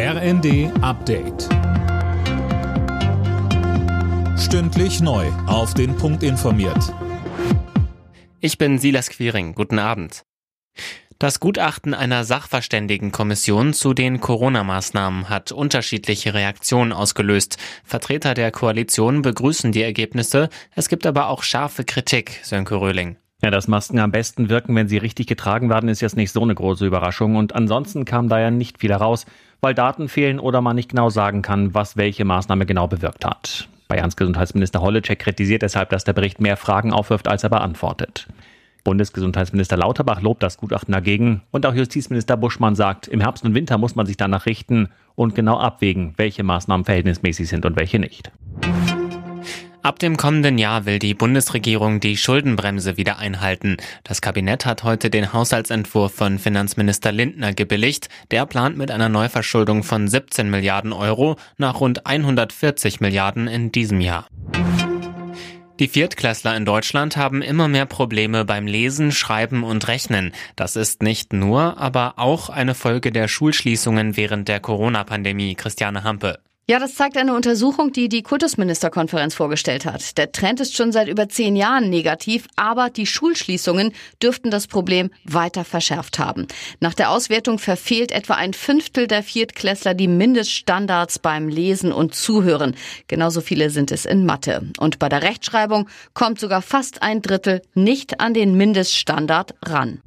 RND Update. Stündlich neu. Auf den Punkt informiert. Ich bin Silas Quiring. Guten Abend. Das Gutachten einer Sachverständigenkommission zu den Corona-Maßnahmen hat unterschiedliche Reaktionen ausgelöst. Vertreter der Koalition begrüßen die Ergebnisse. Es gibt aber auch scharfe Kritik, Sönke Röhling. Ja, dass Masken am besten wirken, wenn sie richtig getragen werden, ist jetzt nicht so eine große Überraschung. Und ansonsten kam da ja nicht viel heraus, weil Daten fehlen oder man nicht genau sagen kann, was welche Maßnahme genau bewirkt hat. Bayerns Gesundheitsminister Holleczek kritisiert deshalb, dass der Bericht mehr Fragen aufwirft, als er beantwortet. Bundesgesundheitsminister Lauterbach lobt das Gutachten dagegen und auch Justizminister Buschmann sagt, im Herbst und Winter muss man sich danach richten und genau abwägen, welche Maßnahmen verhältnismäßig sind und welche nicht. Ab dem kommenden Jahr will die Bundesregierung die Schuldenbremse wieder einhalten. Das Kabinett hat heute den Haushaltsentwurf von Finanzminister Lindner gebilligt. Der plant mit einer Neuverschuldung von 17 Milliarden Euro nach rund 140 Milliarden in diesem Jahr. Die Viertklässler in Deutschland haben immer mehr Probleme beim Lesen, Schreiben und Rechnen. Das ist nicht nur, aber auch eine Folge der Schulschließungen während der Corona-Pandemie, Christiane Hampe. Ja, das zeigt eine Untersuchung, die die Kultusministerkonferenz vorgestellt hat. Der Trend ist schon seit über zehn Jahren negativ, aber die Schulschließungen dürften das Problem weiter verschärft haben. Nach der Auswertung verfehlt etwa ein Fünftel der Viertklässler die Mindeststandards beim Lesen und Zuhören. Genauso viele sind es in Mathe. Und bei der Rechtschreibung kommt sogar fast ein Drittel nicht an den Mindeststandard ran.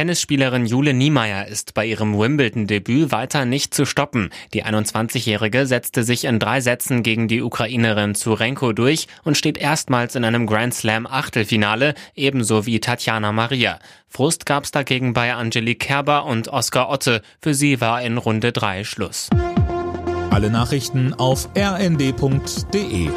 Tennisspielerin Jule Niemeyer ist bei ihrem Wimbledon-Debüt weiter nicht zu stoppen. Die 21-Jährige setzte sich in drei Sätzen gegen die Ukrainerin Zurenko durch und steht erstmals in einem Grand Slam Achtelfinale, ebenso wie Tatjana Maria. Frust gab's dagegen bei Angelique Kerber und Oskar Otte. Für sie war in Runde drei Schluss. Alle Nachrichten auf rnd.de